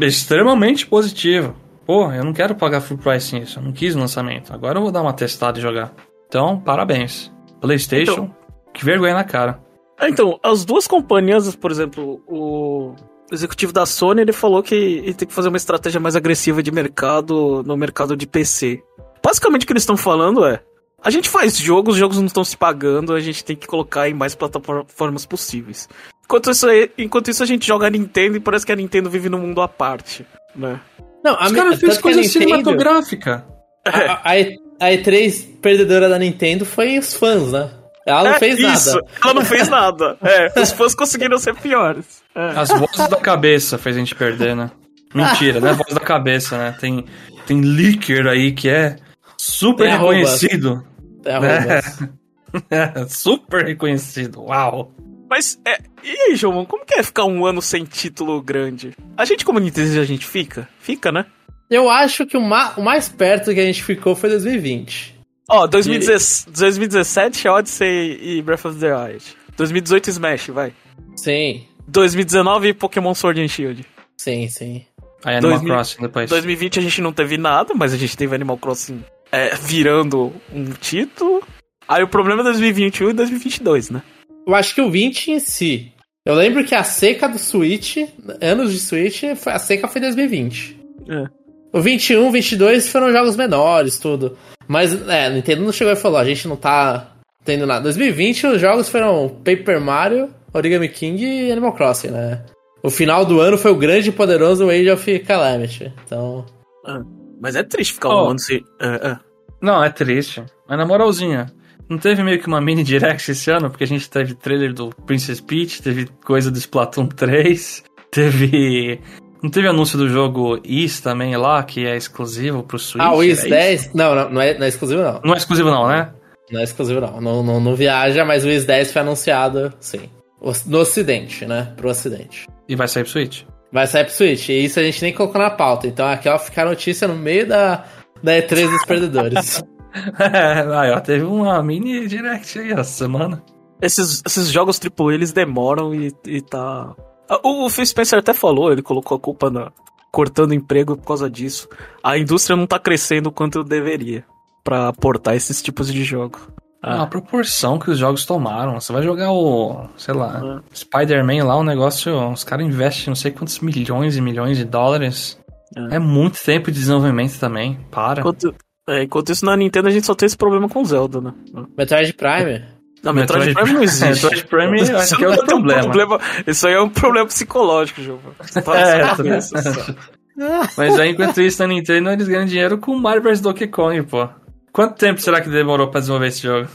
Extremamente positivo. Pô, eu não quero pagar full price nisso. Eu não quis o lançamento. Agora eu vou dar uma testada e jogar. Então, parabéns. PlayStation, então, que vergonha na cara. Então, as duas companhias, por exemplo, o executivo da Sony, ele falou que ele tem que fazer uma estratégia mais agressiva de mercado no mercado de PC. Basicamente o que eles estão falando é: a gente faz jogos, os jogos não estão se pagando, a gente tem que colocar em mais plataformas possíveis. Enquanto isso, enquanto isso a gente joga a Nintendo e parece que a Nintendo vive num mundo à parte, né? Não, a Os caras fez coisa Nintendo, cinematográfica. A, a, a, E3 perdedora da Nintendo foi os fãs, né? Ela não é, fez isso, nada. Ela não fez nada. É, os fãs conseguiram ser piores. É. As vozes da cabeça fez a gente perder, né? Mentira, não é voz da cabeça, né? Tem, tem leaker aí que é super reconhecido. Né? é, super reconhecido. Uau. Mas, é, e aí, João, como que é ficar um ano sem título grande? A gente, como Nintendo, a gente fica? Fica, né? Eu acho que o, ma o mais perto que a gente ficou foi 2020. Ó, oh, 2017 Odyssey e Breath of the Wild. 2018 Smash, vai. Sim. 2019 Pokémon Sword and Shield. Sim, sim. Aí Animal 2000, Crossing depois. 2020 a gente não teve nada, mas a gente teve Animal Crossing é, virando um título. Aí o problema é 2021 e 2022, né? Eu acho que o 20 em si. Eu lembro que a seca do Switch, anos de Switch, a seca foi 2020. É. O 21, 22 foram jogos menores, tudo. Mas, é, Nintendo não chegou e falou, a gente não tá tendo nada. 2020 os jogos foram Paper Mario, Origami King e Animal Crossing, né? O final do ano foi o grande e poderoso Age of Calamity. Então. Ah, mas é triste ficar oh. um ano sem. Uh, uh. Não, é triste. Mas na moralzinha, não teve meio que uma mini direct esse ano? Porque a gente teve trailer do Princess Peach, teve coisa do Splatoon 3, teve. Não teve anúncio do jogo Is também lá, que é exclusivo pro Switch? Ah, o Is é 10? Não, não, não é, não é exclusivo não. Não é exclusivo não, né? Não é exclusivo não. Não, não, não viaja, mas o Is 10 foi anunciado, sim. No ocidente, né? Pro ocidente. E vai sair pro Switch? Vai sair pro Switch. E isso a gente nem colocou na pauta. Então aqui, ó, fica a notícia no meio da, da E3 dos perdedores. é, ó, teve uma mini direct aí essa semana. Esses, esses jogos AAA, eles demoram e, e tá... O, o Phil Spencer até falou, ele colocou a culpa na... Cortando emprego por causa disso. A indústria não tá crescendo quanto deveria para portar esses tipos de jogo. Ah. A proporção que os jogos tomaram. Você vai jogar o, sei lá, ah. Spider-Man lá, o um negócio. Os caras investem não sei quantos milhões e milhões de dólares. Ah. É muito tempo de desenvolvimento também. Para. Enquanto, é, enquanto isso, na Nintendo a gente só tem esse problema com Zelda, né? Metroid Prime? Não, Metroid, Metroid Prime não existe. Metroid Prime acho que é outro problema. Um problema. Isso aí é um problema psicológico, João. é, Mas aí, enquanto isso, na Nintendo, eles ganham dinheiro com Mario vs Donkey Kong, pô. Quanto tempo será que demorou pra desenvolver esse jogo?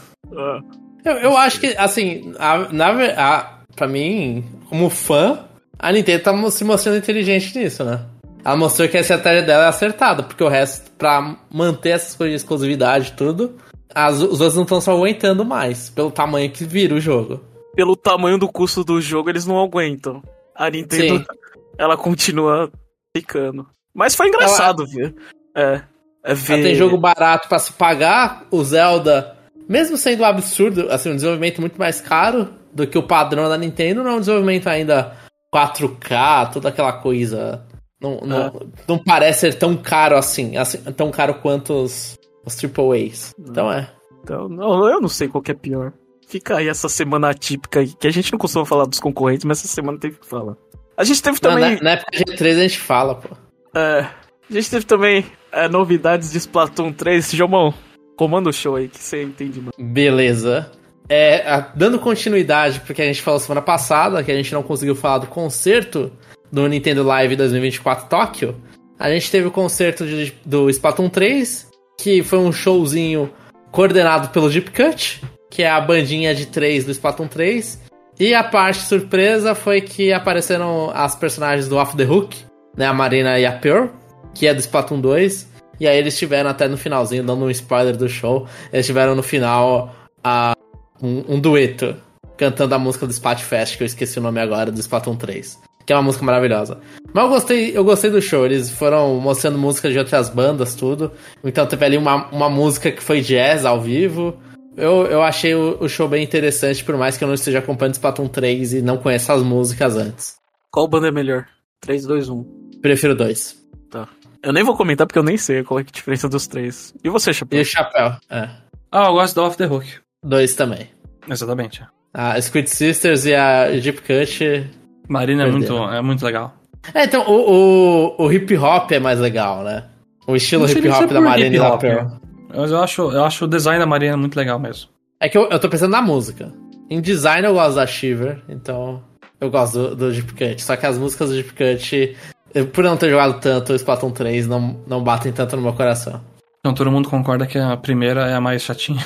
Eu, eu acho que, assim, a, na, a, pra mim, como fã, a Nintendo tá se mostrando inteligente nisso, né? Ela mostrou que a estratégia dela é acertada, porque o resto, pra manter essas coisas de exclusividade e tudo, as, os outros não estão só aguentando mais, pelo tamanho que vira o jogo. Pelo tamanho do custo do jogo, eles não aguentam. A Nintendo, Sim. ela continua ficando. Mas foi engraçado, ela... ver. É. É ver... tem jogo barato para se pagar, o Zelda, mesmo sendo um absurdo, assim, um desenvolvimento muito mais caro do que o padrão da Nintendo, não é um desenvolvimento ainda 4K, toda aquela coisa. Não, não, é. não parece ser tão caro assim, assim, tão caro quanto os, os AAAs. Então é. Então, não, eu não sei qual que é pior. Fica aí essa semana atípica que a gente não costuma falar dos concorrentes, mas essa semana teve que falar. A gente teve também. Não, na, na época de 3 a gente fala, pô. É. A gente teve também é, novidades de Splatoon 3. Jomão, comanda o show aí que você entende, mano. Beleza. É, a, dando continuidade porque a gente falou semana passada, que a gente não conseguiu falar do concerto do Nintendo Live 2024 Tóquio, a gente teve o concerto de, do Splatoon 3, que foi um showzinho coordenado pelo Deep Cut, que é a bandinha de 3 do Splatoon 3. E a parte surpresa foi que apareceram as personagens do Off the Hook, né, a Marina e a Pearl, que é do Splatoon 2. E aí eles tiveram até no finalzinho, dando um spoiler do show, eles tiveram no final um, um dueto cantando a música do Splatfest, que eu esqueci o nome agora, do Splatoon 3. Que é uma música maravilhosa. Mas eu gostei, eu gostei do show, eles foram mostrando músicas de outras bandas, tudo. Então teve ali uma, uma música que foi jazz ao vivo. Eu, eu achei o, o show bem interessante, por mais que eu não esteja acompanhando Splatoon 3 e não conheça as músicas antes. Qual banda é melhor? 3, 2, 1. Prefiro dois. Tá. Eu nem vou comentar porque eu nem sei qual é a diferença dos três. E você, Chapéu? E o Chapéu, é. Ah, eu gosto do Off the Hook. Dois também. Exatamente. A Squid Sisters e a Jeep Cut. Marina é muito, é muito legal. É, então o, o, o hip hop é mais legal, né? O estilo hip hop é da Marina e da Pearl. Mas eu acho, eu acho o design da Marina muito legal mesmo. É que eu, eu tô pensando na música. Em design eu gosto da Shiver, então eu gosto do, do Deep Cut. Só que as músicas do Deep Cut, por não ter jogado tanto o Splatoon 3, não, não batem tanto no meu coração. Então todo mundo concorda que a primeira é a mais chatinha.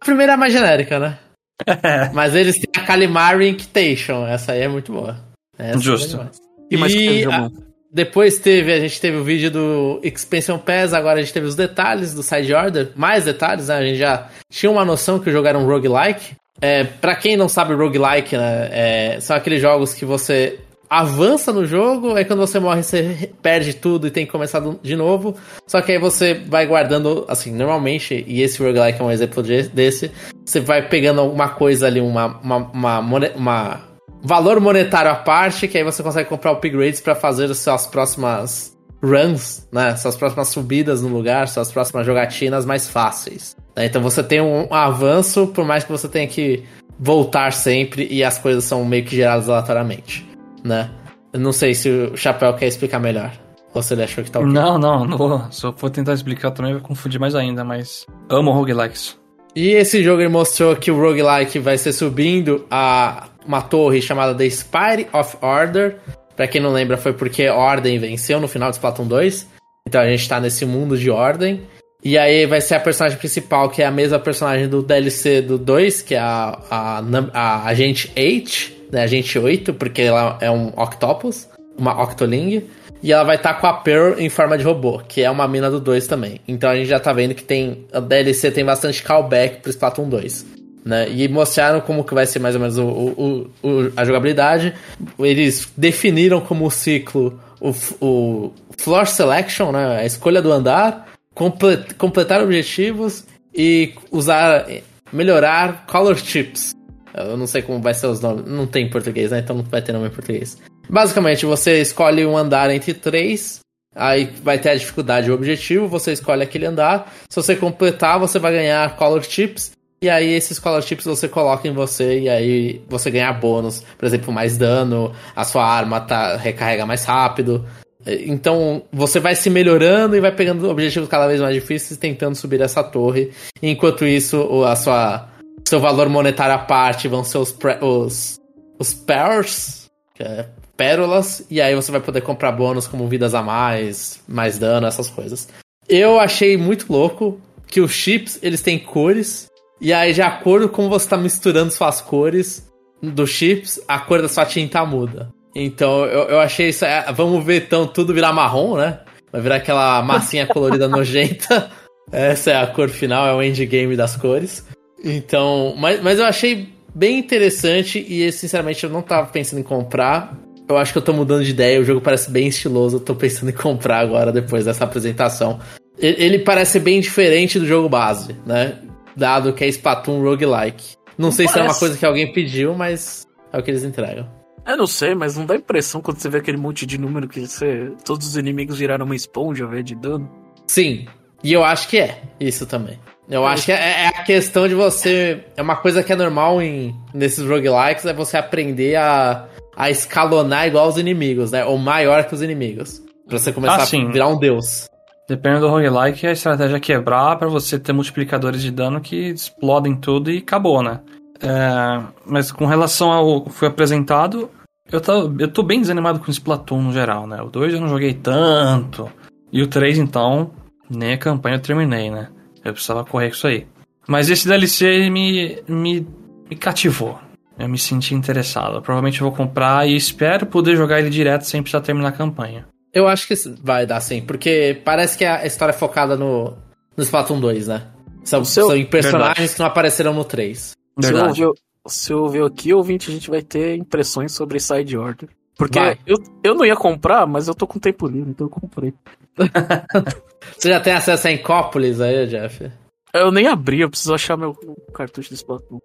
A primeira é mais genérica, né? É. Mas eles têm a Calimari Invitation, essa aí é muito boa. Essa Justo. é. E mais teve, a-? Depois teve, a gente teve o vídeo do Expansion Pass, agora a gente teve os detalhes do Side Order, mais detalhes, né? A gente já tinha uma noção que o jogo era um roguelike. É, pra quem não sabe roguelike, né? é, são aqueles jogos que você avança no jogo, aí quando você morre você perde tudo e tem que começar de novo. Só que aí você vai guardando, assim, normalmente, e esse roguelike é um exemplo de- desse, você vai pegando alguma coisa ali, uma, uma, uma, uma valor monetário à parte, que aí você consegue comprar upgrades pra fazer as suas próximas runs, né? Suas próximas subidas no lugar, suas próximas jogatinas mais fáceis. né? Então você tem um avanço, por mais que você tenha que voltar sempre e as coisas são meio que geradas aleatoriamente, né? Eu não sei se o Chapéu quer explicar melhor. Ou se ele achou que tá ok. Não, não, não. Se eu for tentar explicar também vai confundir mais ainda, mas amo roguelikes. E esse jogo ele mostrou que o roguelike vai ser subindo a uma torre chamada The Spire of Order. Pra quem não lembra, foi porque Ordem venceu no final de Splatoon 2. Então a gente tá nesse mundo de Ordem. E aí vai ser a personagem principal, que é a mesma personagem do DLC do 2, que é a, a, num- a Agente 8, né? Agente 8, porque ela é um Octopus, uma Octoling. E ela vai estar com a Pearl em forma de robô, que é uma mina do 2 também. Então a gente já tá vendo que tem. A DLC tem bastante callback pro Splatoon 2. Né? E mostraram como que vai ser mais ou menos o, o- o- a jogabilidade. Eles definiram como ciclo o, o Floor Selection, né? a escolha do andar, comple- completar objetivos e usar. melhorar color chips. Eu não sei como vai ser os nomes. Não tem em português, né? Então não vai ter nome em português. Basicamente, você escolhe um andar entre três. Aí vai ter a dificuldade e o objetivo. Você escolhe aquele andar. Se você completar, você vai ganhar color chips. E aí esses color chips você coloca em você. E aí você ganha bônus. Por exemplo, mais dano. A sua arma tá, recarrega mais rápido. Então você vai se melhorando e vai pegando objetivos cada vez mais difíceis, tentando subir essa torre. Enquanto isso, a sua seu valor monetário à parte vão ser os os, os pearls, que é pérolas, e aí você vai poder comprar bônus como vidas a mais, mais dano, essas coisas. Eu achei muito louco que os chips eles têm cores e aí de acordo com você tá misturando suas cores dos chips, a cor da sua tinta muda. Então eu, eu achei isso. é, vamos ver então tudo virar marrom, né? Vai virar aquela massinha colorida nojenta. Essa é a cor final, é o endgame das cores. Então, mas, mas eu achei bem interessante e sinceramente eu não tava pensando em comprar. Eu acho que eu tô mudando de ideia, o jogo parece bem estiloso, eu tô pensando em comprar agora depois dessa apresentação. Ele parece bem diferente do jogo base, né? Dado que é Splatoon roguelike. Não sei se é uma parece. coisa que alguém pediu, mas é o que eles entregam. Eu não sei, mas não dá impressão quando você vê aquele monte de número que você, todos os inimigos viraram uma esponja, velho, de dano. Sim, e eu acho que é isso também. Eu acho que é, é a questão de você. É uma coisa que é normal em, nesses roguelikes, é você aprender a, a escalonar igual os inimigos, né? Ou maior que os inimigos. Pra você começar Ah, a virar um deus. Dependendo do roguelike, a estratégia é quebrar pra você ter multiplicadores de dano que explodem tudo e acabou, né? É, mas com relação ao que foi apresentado, eu tô, eu tô bem desanimado com o Splatoon no geral, né? O 2 eu não joguei tanto. E o 3, então, nem a campanha eu terminei, né? Eu precisava correr com isso aí. Mas esse DLC me, me, me cativou. Eu me senti interessado. Provavelmente eu vou comprar e espero poder jogar ele direto sem precisar terminar a campanha. Eu acho que vai dar sim, porque parece que a história é focada no, no Splatoon 2, né? São, seu- são em personagens Verdade. que não apareceram no 3. Se eu, Verdade. ouvir, se eu ouvir aqui, ouvinte, a gente vai ter impressões sobre Side Order. Porque Vai. eu, eu não ia comprar, mas eu tô com tempo livre, então eu comprei. Você já tem acesso a Encópolis aí, Jeff? Eu nem abri, eu preciso achar meu cartucho de Splatoon.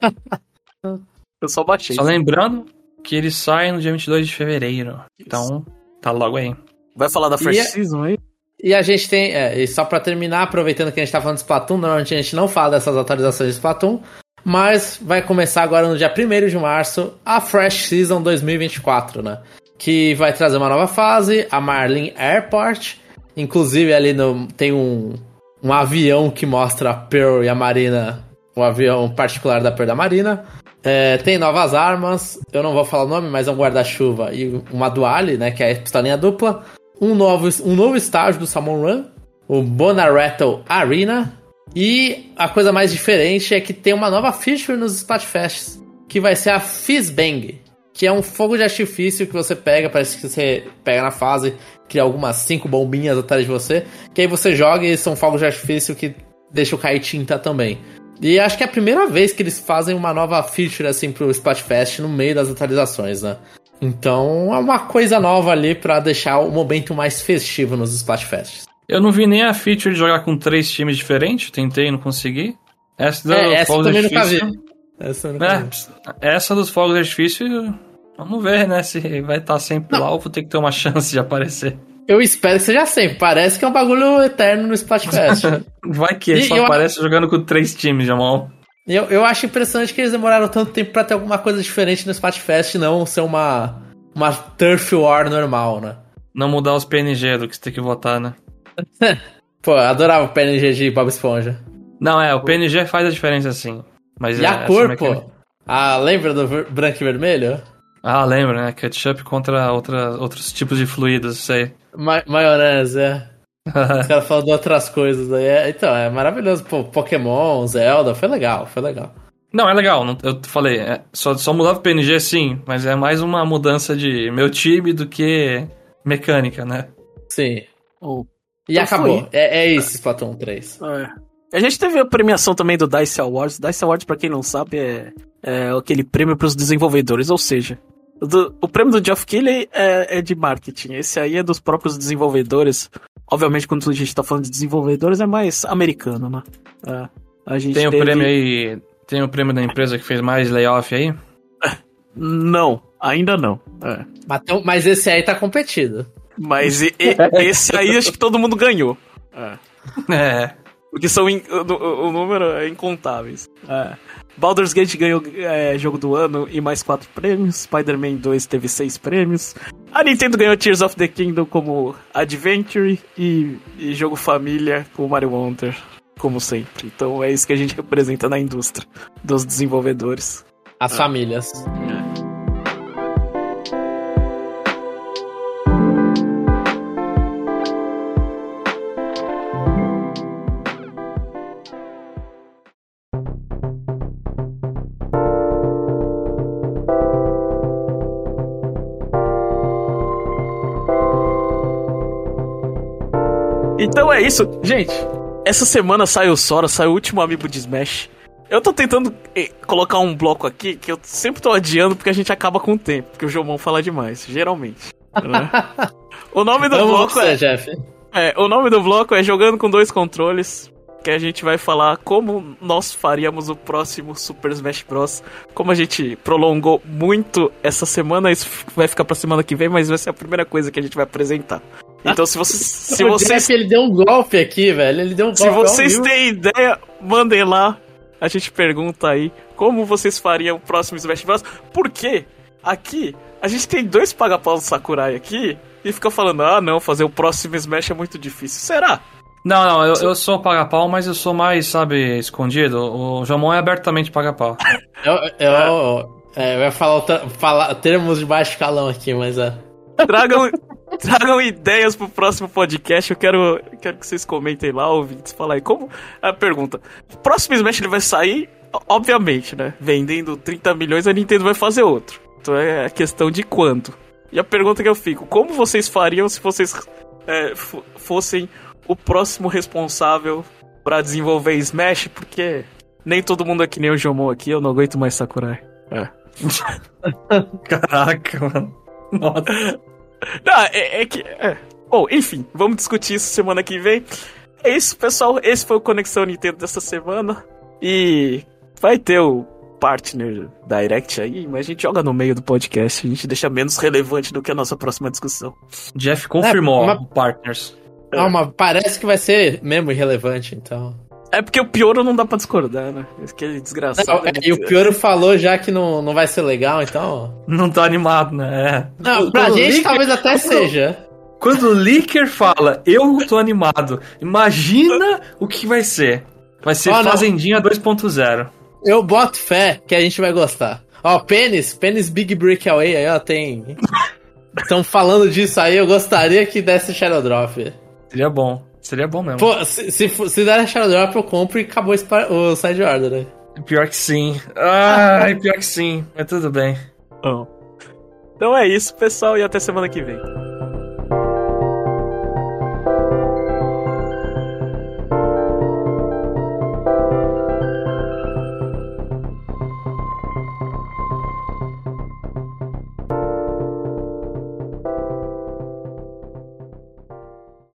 eu só baixei. Só lembrando que ele sai no dia 22 de fevereiro. Então, tá logo aí. Vai falar da First E é- Season aí? E a gente tem, é, e só pra terminar, aproveitando que a gente tá falando de Splatoon, normalmente a gente não fala dessas atualizações de Splatoon, mas vai começar agora no dia 1 de março a Fresh Season 2024, né? Que vai trazer uma nova fase, a Marlin Airport, inclusive ali no, tem um, um avião que mostra a Pearl e a Marina, o avião particular da Pearl da Marina. É, tem novas armas, eu não vou falar o nome, mas é um guarda-chuva e uma duale, né? Que é a pistolinha dupla um novo, um novo estágio do Salmon Run, o Bonaretto Arena. E a coisa mais diferente é que tem uma nova feature nos Splatfests, que vai ser a Fizzbang, que é um fogo de artifício que você pega, parece que você pega na fase, cria algumas cinco bombinhas atrás de você, que aí você joga e são fogos de artifício que deixam cair tinta também. E acho que é a primeira vez que eles fazem uma nova feature assim pro Splatfest no meio das atualizações, né? Então é uma coisa nova ali pra deixar o momento mais festivo nos Splatfests. Eu não vi nem a feature de jogar com três times diferentes, tentei e não consegui. Essa, do É, essa fogos também nunca vi. Essa eu nunca vi. É, essa dos fogos de artifício, vamos ver, né? Se vai estar sempre lá ou vou ter que ter uma chance de aparecer. Eu espero que seja sempre. Parece que é um bagulho eterno no Splatfest. Vai que E só eu- aparece jogando com três times, Jamal. eu, eu acho impressionante que eles demoraram tanto tempo pra ter alguma coisa diferente no Splatfest e não ser uma, uma Turf War normal, né? Não mudar os PNG do que você tem que votar, né? Pô, eu adorava o PNG de Bob Esponja. Não, é, o PNG faz a diferença sim. Mas E é, a cor, mecânica- pô? Ah, lembra do branco e vermelho? Ah, lembra, né? Ketchup contra outra, outros tipos de fluidos, sei. Ma maionese, é. Os caras falam de outras coisas aí. É, então, é maravilhoso. Pô, Pokémon, Zelda, foi legal, foi legal. Não, é legal, não- eu falei, é, só, só mudava o PNG sim, mas é mais uma mudança de meu time do que mecânica, né? Sim. Oh. E Então acabou. É, é isso, Splatoon 3. É. A gente teve a premiação também do DICE Awards. DICE Awards, pra quem não sabe, é, é aquele prêmio pros desenvolvedores, ou seja, o, do- o prêmio do Geoff Keighley é, é de marketing. Esse aí é dos próprios desenvolvedores. Obviamente, quando a gente tá falando de desenvolvedores, é mais americano, né? É, a gente Tem o teve- prêmio aí, tem o prêmio da empresa que fez mais layoff aí? Não, ainda não. É. Mas, mas esse aí tá competido. Mas e- e- esse aí acho que todo mundo ganhou. É. É. Porque são in- o, o- número é incontáveis. É. Baldur's Gate ganhou é, jogo do ano e mais quatro prêmios. Spider-Man 2 teve seis prêmios. A Nintendo ganhou Tears of the Kingdom como Adventure e, e jogo família com Mario Wonder, como sempre. Então é isso que a gente representa na indústria dos desenvolvedores. As famílias. Então é isso, gente. Essa semana sai o Sora, sai o último amiibo de Smash. Eu tô tentando eh, colocar um bloco aqui que eu sempre tô adiando porque a gente acaba com o tempo, porque o Jomão fala demais, geralmente. né? o nome do Amo bloco você, é, Jeff. é, o nome do bloco é jogando com dois controles, que a gente vai falar como nós faríamos o próximo Super Smash Bros. Como a gente prolongou muito essa semana, isso vai ficar pra semana que vem, mas vai ser a primeira coisa que a gente vai apresentar. Então se vocês se o vocês Jeff, ele deu um golpe aqui, velho. Ele deu um golpe. se ao vocês têm ideia, mandem lá. A gente pergunta aí como vocês fariam o próximo Smash Bros. Porque aqui a gente tem dois paga-paus do Sakurai aqui e fica falando: ah, não, fazer o próximo Smash é muito difícil. Será? Não, não, eu, eu sou paga-pau, mas eu sou mais, sabe, escondido. O Jamon é abertamente paga-pau. Eu, eu, é, eu ia falar, falar termos de baixo escalão aqui, mas é. Tragam, tragam ideias pro próximo podcast. Eu quero, quero que vocês comentem lá, ouvintes. Fala aí como. A pergunta: o próximo Smash ele vai sair, obviamente, né? Vendendo 30 milhões, a Nintendo vai fazer outro. Então é a questão de quando. E a pergunta que eu fico: como vocês fariam se vocês é, fo- fossem o próximo responsável pra desenvolver Smash? Porque nem todo mundo que nem o Jomon aqui, eu não aguento mais Sakurai. É. Caraca, mano. Nossa. Não, é, é que. É. Bom, enfim, vamos discutir isso semana que vem. É isso, pessoal. Esse foi o Conexão Nintendo dessa semana. E vai ter o partner direct aí, mas a gente joga no meio do podcast. A gente deixa menos relevante do que a nossa próxima discussão. Jeff confirmou É, uma- o Partners. Ah, mas parece que vai ser mesmo irrelevante, então. É porque o Pioro não dá pra discordar, né? Aquele desgraçado. Não, é, e o Pioro falou já que não, não vai ser legal, então. Não tô animado, né? É. Não, pra gente Licker- talvez até quando- seja. Quando o Licker fala, eu não tô animado, imagina o que vai ser. Vai ser não. Fazendinha 2.0. Eu boto fé que a gente vai gostar. Ó, Pênis, Pênis Big Breakaway aí, ó, tem. Estão falando disso aí, eu gostaria que desse Shadow Drop. Seria bom. Seria bom mesmo. Pô, se, se, se der Shadow Drop, eu compro e acabou o side order, né? Pior que sim. Ai, pior que sim. Mas tudo bem. Bom. Então é isso, pessoal, e até semana que vem.